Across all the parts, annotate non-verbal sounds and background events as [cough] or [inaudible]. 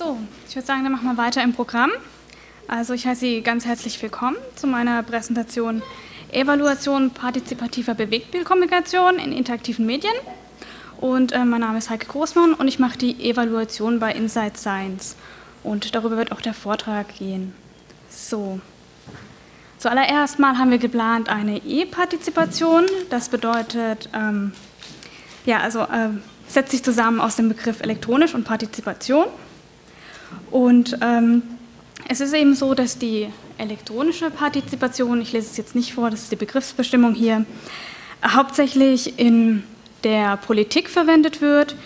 So, ich würde sagen, dann machen wir weiter im Programm. Also ich heiße Sie ganz herzlich willkommen zu meiner Präsentation Evaluation partizipativer Bewegtbildkommunikation in interaktiven Medien. Und äh, mein Name ist Heike Großmann und ich mache die Evaluation bei Insight Science. Und darüber wird auch der Vortrag gehen. So. Zuallererst mal haben wir geplant eine E-Partizipation. Das bedeutet, ähm, ja, also äh, setzt sich zusammen aus dem Begriff elektronisch und Partizipation. Und ähm, es ist eben so, dass die elektronische Partizipation, ich lese es jetzt nicht vor, das ist die Begriffsbestimmung hier, hauptsächlich in der Politik verwendet wird.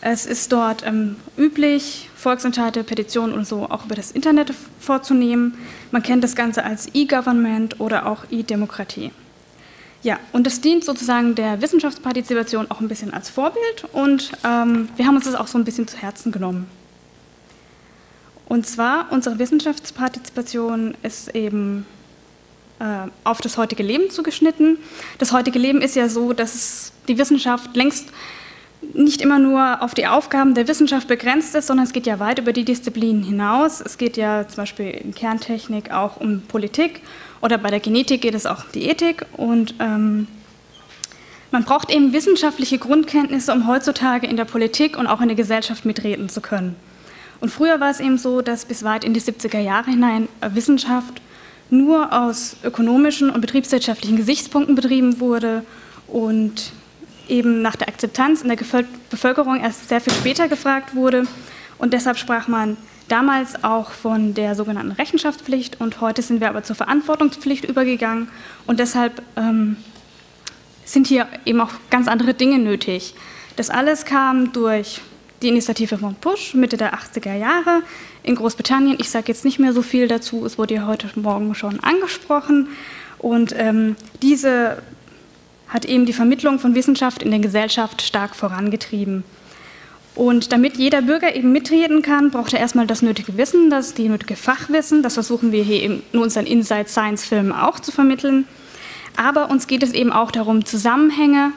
Es ist dort ähm, üblich, Volksentscheide, Petitionen und so auch über das Internet vorzunehmen. Man kennt das Ganze als E-Government oder auch E-Demokratie. Ja, und das dient sozusagen der Wissenschaftspartizipation auch ein bisschen als Vorbild und ähm, wir haben uns das auch so ein bisschen zu Herzen genommen. Und zwar, unsere Wissenschaftspartizipation ist eben äh, auf das heutige Leben zugeschnitten. Das heutige Leben ist ja so, dass die Wissenschaft längst nicht immer nur auf die Aufgaben der Wissenschaft begrenzt ist, sondern es geht ja weit über die Disziplinen hinaus. Es geht ja zum Beispiel in Kerntechnik auch um Politik oder bei der Genetik geht es auch um die Ethik. Und ähm, man braucht eben wissenschaftliche Grundkenntnisse, um heutzutage in der Politik und auch in der Gesellschaft mitreden zu können. Und früher war es eben so, dass bis weit in die 70er Jahre hinein Wissenschaft nur aus ökonomischen und betriebswirtschaftlichen Gesichtspunkten betrieben wurde und eben nach der Akzeptanz in der Bevölkerung erst sehr viel später gefragt wurde. Und deshalb sprach man damals auch von der sogenannten Rechenschaftspflicht und heute sind wir aber zur Verantwortungspflicht übergegangen und deshalb ähm, sind hier eben auch ganz andere Dinge nötig. Das alles kam durch die Initiative von Push Mitte der 80er Jahre in Großbritannien. Ich sage jetzt nicht mehr so viel dazu, es wurde ja heute Morgen schon angesprochen. Und ähm, diese hat eben die Vermittlung von Wissenschaft in der Gesellschaft stark vorangetrieben. Und damit jeder Bürger eben mitreden kann, braucht er erstmal das nötige Wissen, das die nötige Fachwissen. Das versuchen wir hier in unseren Inside Science Filmen auch zu vermitteln. Aber uns geht es eben auch darum, Zusammenhänge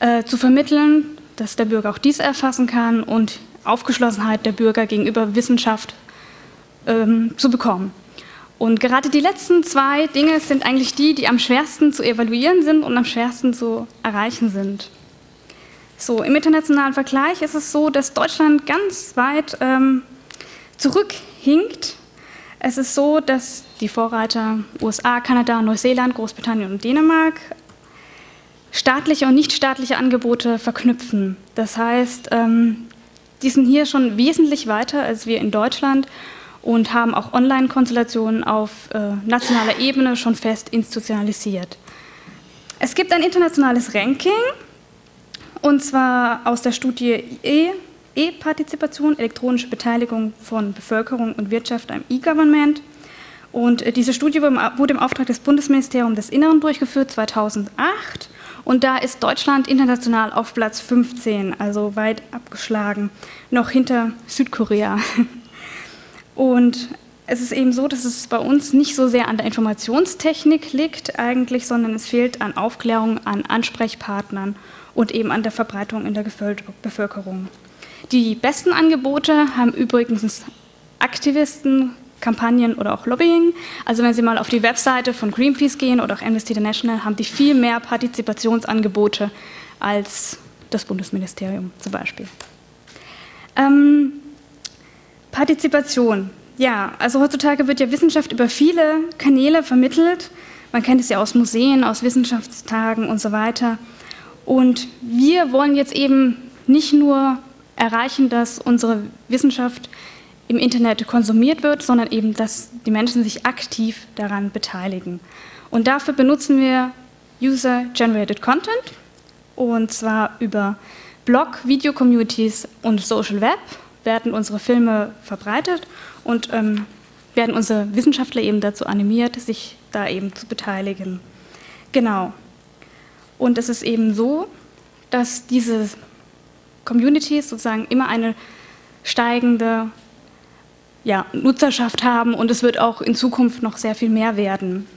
äh, zu vermitteln, dass der Bürger auch dies erfassen kann und Aufgeschlossenheit der Bürger gegenüber Wissenschaft ähm, zu bekommen. Und gerade die letzten zwei Dinge sind eigentlich die, die am schwersten zu evaluieren sind und am schwersten zu erreichen sind. So, im internationalen Vergleich ist es so, dass Deutschland ganz weit ähm, zurückhinkt. Es ist so, dass die Vorreiter USA, Kanada, Neuseeland, Großbritannien und Dänemark staatliche und nichtstaatliche Angebote verknüpfen. Das heißt, ähm, die sind hier schon wesentlich weiter als wir in Deutschland und haben auch Online-Konstellationen auf äh, nationaler Ebene schon fest institutionalisiert. Es gibt ein internationales Ranking, und zwar aus der Studie E, E-Partizipation, elektronische Beteiligung von Bevölkerung und Wirtschaft am E-Government. Und äh, diese Studie wurde im Auftrag des Bundesministeriums des Inneren durchgeführt, 2008. Und da ist Deutschland international auf Platz 15, also weit abgeschlagen, noch hinter Südkorea. [laughs] Und es ist eben so, dass es bei uns nicht so sehr an der Informationstechnik liegt eigentlich, sondern es fehlt an Aufklärung, an Ansprechpartnern und eben an der Verbreitung in der Bevölkerung. Die besten Angebote haben übrigens Aktivisten, Kampagnen oder auch Lobbying. Also wenn Sie mal auf die Webseite von Greenpeace gehen oder auch Amnesty International, haben die viel mehr Partizipationsangebote als das Bundesministerium zum Beispiel. Ähm, Partizipation. Ja, also heutzutage wird ja Wissenschaft über viele Kanäle vermittelt. Man kennt es ja aus Museen, aus Wissenschaftstagen und so weiter. Und wir wollen jetzt eben nicht nur erreichen, dass unsere Wissenschaft im Internet konsumiert wird, sondern eben, dass die Menschen sich aktiv daran beteiligen. Und dafür benutzen wir User-Generated Content und zwar über Blog, Video-Communities und Social Web werden unsere Filme verbreitet und ähm, werden unsere Wissenschaftler eben dazu animiert, sich da eben zu beteiligen. Genau. Und es ist eben so, dass diese Communities sozusagen immer eine steigende ja, Nutzerschaft haben und es wird auch in Zukunft noch sehr viel mehr werden.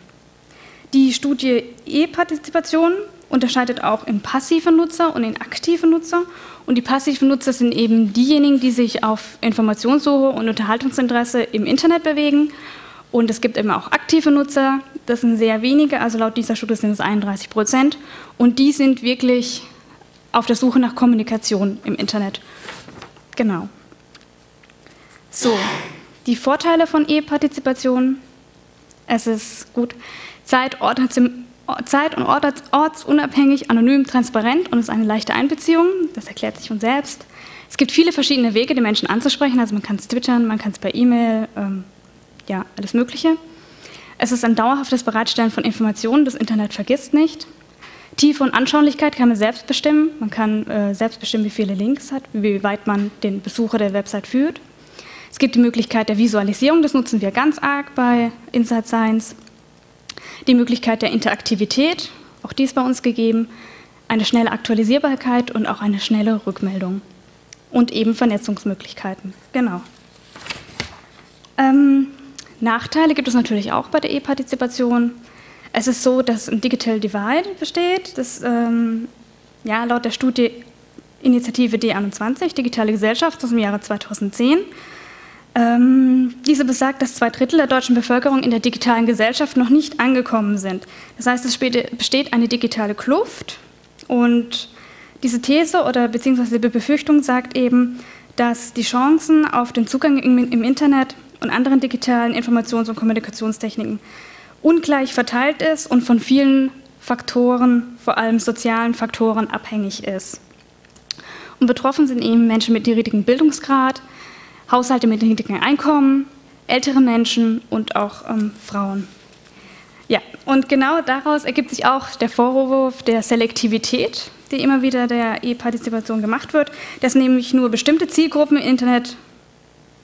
Die Studie E-Partizipation unterscheidet auch in passive Nutzer und in aktive Nutzer. Und die passiven Nutzer sind eben diejenigen, die sich auf Informationssuche und Unterhaltungsinteresse im Internet bewegen. Und es gibt eben auch aktive Nutzer, das sind sehr wenige, also laut dieser Studie sind es 31 Prozent. Und die sind wirklich auf der Suche nach Kommunikation im Internet. Genau. So, die Vorteile von E-Partizipation. Es ist gut, Zeit, und Ort, ortsunabhängig, anonym, transparent und es ist eine leichte Einbeziehung. Das erklärt sich von selbst. Es gibt viele verschiedene Wege, die Menschen anzusprechen. Also man kann es twittern, man kann es per E-Mail, ähm, ja, alles Mögliche. Es ist ein dauerhaftes Bereitstellen von Informationen. Das Internet vergisst nicht. Tiefe und Anschaulichkeit kann man selbst bestimmen. Man kann äh, selbst bestimmen, wie viele Links hat, wie weit man den Besucher der Website führt. Es gibt die Möglichkeit der Visualisierung, das nutzen wir ganz arg bei Insight Science die Möglichkeit der Interaktivität, auch dies bei uns gegeben, eine schnelle Aktualisierbarkeit und auch eine schnelle Rückmeldung und eben Vernetzungsmöglichkeiten. Genau. Ähm, Nachteile gibt es natürlich auch bei der E-Partizipation. Es ist so, dass ein Digital Divide besteht. Das, ähm, ja, laut der Studie Initiative D21, Digitale Gesellschaft aus dem Jahre 2010, ähm, diese besagt, dass zwei Drittel der deutschen Bevölkerung in der digitalen Gesellschaft noch nicht angekommen sind. Das heißt, es besteht eine digitale Kluft und diese These oder beziehungsweise die Befürchtung sagt eben, dass die Chancen auf den Zugang im, Internet und anderen digitalen Informations- und Kommunikationstechniken ungleich verteilt ist und von vielen Faktoren, vor allem sozialen Faktoren, abhängig ist. Und betroffen sind eben Menschen mit niedrigem Bildungsgrad, Haushalte mit niedrigem Einkommen, ältere Menschen und auch ähm, Frauen. Ja, und genau daraus ergibt sich auch der Vorwurf der Selektivität, die immer wieder der E-Partizipation gemacht wird, dass nämlich nur bestimmte Zielgruppen im Internet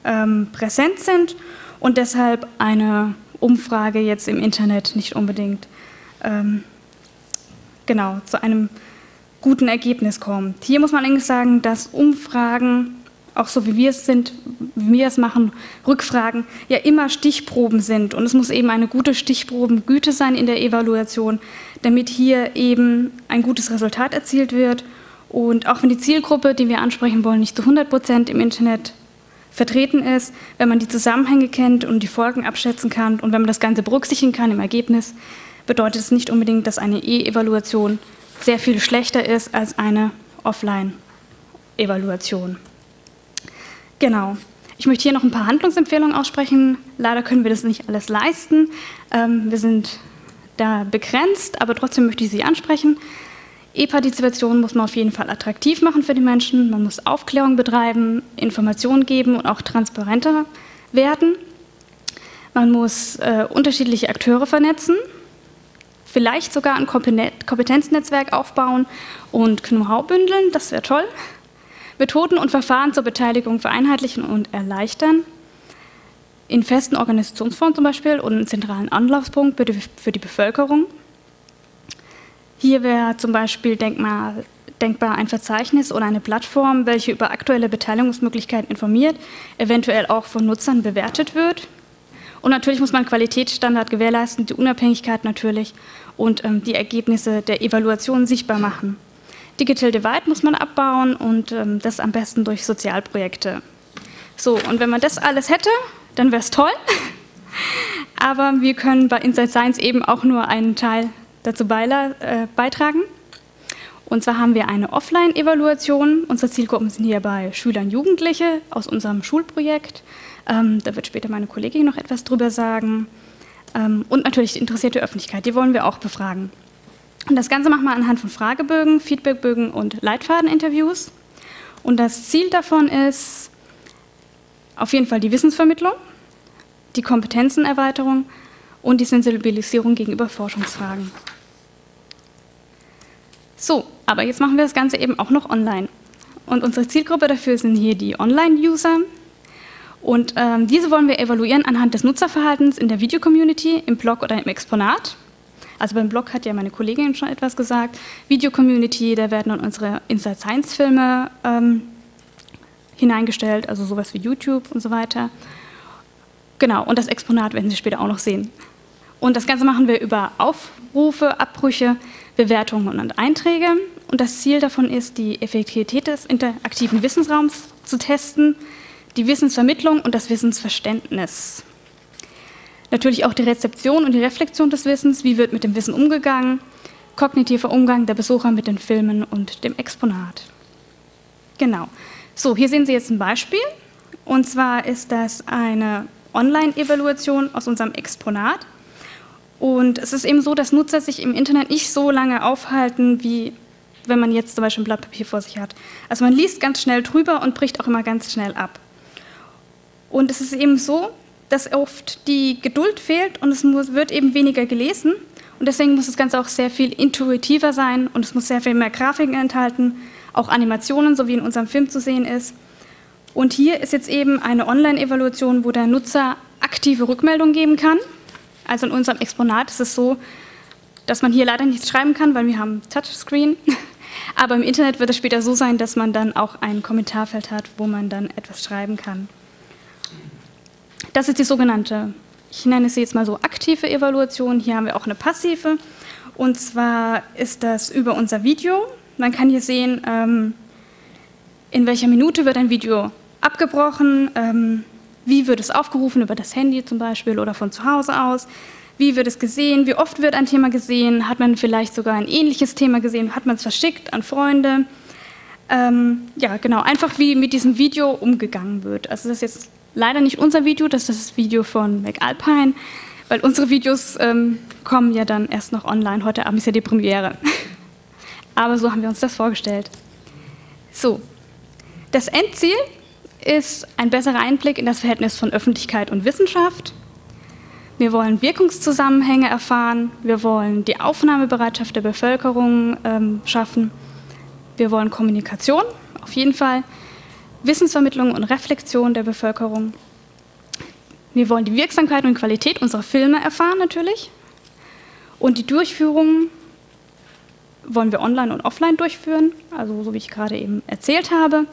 ähm, präsent sind und deshalb eine Umfrage jetzt im Internet nicht unbedingt ähm, genau zu einem guten Ergebnis kommt. Hier muss man allerdings sagen, dass Umfragen auch so wie wir es sind, wie wir es machen, Rückfragen, ja immer Stichproben sind. Und es muss eben eine gute Stichprobengüte sein in der Evaluation, damit hier eben ein gutes Resultat erzielt wird. Und auch wenn die Zielgruppe, die wir ansprechen wollen, nicht zu 100 Prozent im Internet vertreten ist, wenn man die Zusammenhänge kennt und die Folgen abschätzen kann und wenn man das Ganze berücksichtigen kann im Ergebnis, bedeutet es nicht unbedingt, dass eine E-Evaluation sehr viel schlechter ist als eine Offline-Evaluation. Genau. Ich möchte hier noch ein paar Handlungsempfehlungen aussprechen. Leider können wir das nicht alles leisten. Ähm, wir sind da begrenzt, aber trotzdem möchte ich sie ansprechen. E-Partizipation muss man auf jeden Fall attraktiv machen für die Menschen. Man muss Aufklärung betreiben, Informationen geben und auch transparenter werden. Man muss äh, unterschiedliche Akteure vernetzen, vielleicht sogar ein Kompetenznetzwerk aufbauen und Know-how bündeln. Das wäre toll. Methoden und Verfahren zur Beteiligung vereinheitlichen und erleichtern, in festen Organisationsformen zum Beispiel und einen zentralen Anlaufpunkt für die Bevölkerung. Hier wäre zum Beispiel denkbar, denkbar ein Verzeichnis oder eine Plattform, welche über aktuelle Beteiligungsmöglichkeiten informiert, eventuell auch von Nutzern bewertet wird. Und natürlich muss man Qualitätsstandard gewährleisten, die Unabhängigkeit natürlich und ähm, die Ergebnisse der Evaluation sichtbar machen. Digital Divide muss man abbauen und ähm, das am besten durch Sozialprojekte. So, und wenn man das alles hätte, dann wäre es toll. [laughs] Aber wir können bei Inside Science eben auch nur einen Teil dazu äh, beitragen. Und zwar haben wir eine Offline-Evaluation. Unsere Zielgruppen sind hierbei Schüler und Jugendliche aus unserem Schulprojekt. Ähm, da wird später meine Kollegin noch etwas drüber sagen. Ähm, und natürlich die interessierte Öffentlichkeit, die wollen wir auch befragen. Und das Ganze machen wir anhand von Fragebögen, Feedbackbögen und Leitfadeninterviews. Und das Ziel davon ist auf jeden Fall die Wissensvermittlung, die Kompetenzenerweiterung und die Sensibilisierung gegenüber Forschungsfragen. So, aber jetzt machen wir das Ganze eben auch noch online. Und unsere Zielgruppe dafür sind hier die Online-User. Und ähm, diese wollen wir evaluieren anhand des Nutzerverhaltens in der Video-Community, im Blog oder im Exponat. Also beim Blog hat ja meine Kollegin schon etwas gesagt. Video-Community, da werden dann unsere Inside Science-Filme ähm, hineingestellt, also sowas wie YouTube und so weiter. Genau, und das Exponat werden Sie später auch noch sehen. Und das Ganze machen wir über Auf Aufrufe, Abbrüche, Bewertungen und Einträge. Und das Ziel davon ist, die Effektivität des interaktiven Wissensraums zu testen, die Wissensvermittlung und das Wissensverständnis. Natürlich auch die Rezeption und die Reflexion des Wissens, wie wird mit dem Wissen umgegangen, kognitiver Umgang der Besucher mit den Filmen und dem Exponat. Genau. So, hier sehen Sie jetzt ein Beispiel. Und zwar ist das eine Online-Evaluation aus unserem Exponat. Und es ist eben so, dass Nutzer sich im Internet nicht so lange aufhalten, wie wenn man jetzt zum Beispiel ein Blatt Papier vor sich hat. Also man liest ganz schnell drüber und bricht auch immer ganz schnell ab. Und es ist eben so, dass oft die Geduld fehlt und es muss, wird eben weniger gelesen. Und deswegen muss das Ganze auch sehr viel intuitiver sein und es muss sehr viel mehr Grafiken enthalten, auch Animationen, so wie in unserem Film zu sehen ist. Und hier ist jetzt eben eine Online-Evaluation, wo der Nutzer aktive Rückmeldungen geben kann. Also in unserem Exponat ist es so, dass man hier leider nichts schreiben kann, weil wir haben Touchscreen. [laughs] Aber im Internet wird es später so sein, dass man dann auch ein Kommentarfeld hat, wo man dann etwas schreiben kann. Das ist die sogenannte, ich nenne sie jetzt mal so aktive Evaluation. Hier haben wir auch eine passive. Und zwar ist das über unser Video. Man kann hier sehen, ähm, in welcher Minute wird ein Video abgebrochen, ähm, wie wird es aufgerufen über das Handy zum Beispiel oder von zu Hause aus, wie wird es gesehen, wie oft wird ein Thema gesehen, hat man vielleicht sogar ein ähnliches Thema gesehen, hat man es verschickt an Freunde. Ähm, ja, genau, einfach wie mit diesem Video umgegangen wird. Also das ist jetzt leider nicht unser Video, das ist das Video von McAlpine, weil unsere Videos ähm, kommen ja dann erst noch online. Heute Abend ist ja die Premiere. [laughs] Aber so haben wir uns das vorgestellt. So, das Endziel ist ein besserer Einblick in das Verhältnis von Öffentlichkeit und Wissenschaft. Wir wollen Wirkungszusammenhänge erfahren. Wir wollen die Aufnahmebereitschaft der Bevölkerung ähm, schaffen. Wir wollen Kommunikation, auf jeden Fall. Wissensvermittlung und Reflexion der Bevölkerung. Wir wollen die Wirksamkeit und Qualität unserer Filme erfahren natürlich. Und die Durchführung wollen wir online und offline durchführen, also so wie ich gerade eben erzählt habe,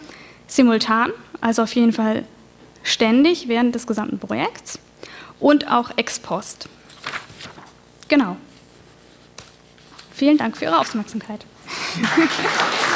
simultan, also auf jeden Fall ständig während des gesamten Projekts und auch ex post. Genau. Vielen Dank für Ihre Aufmerksamkeit. [laughs]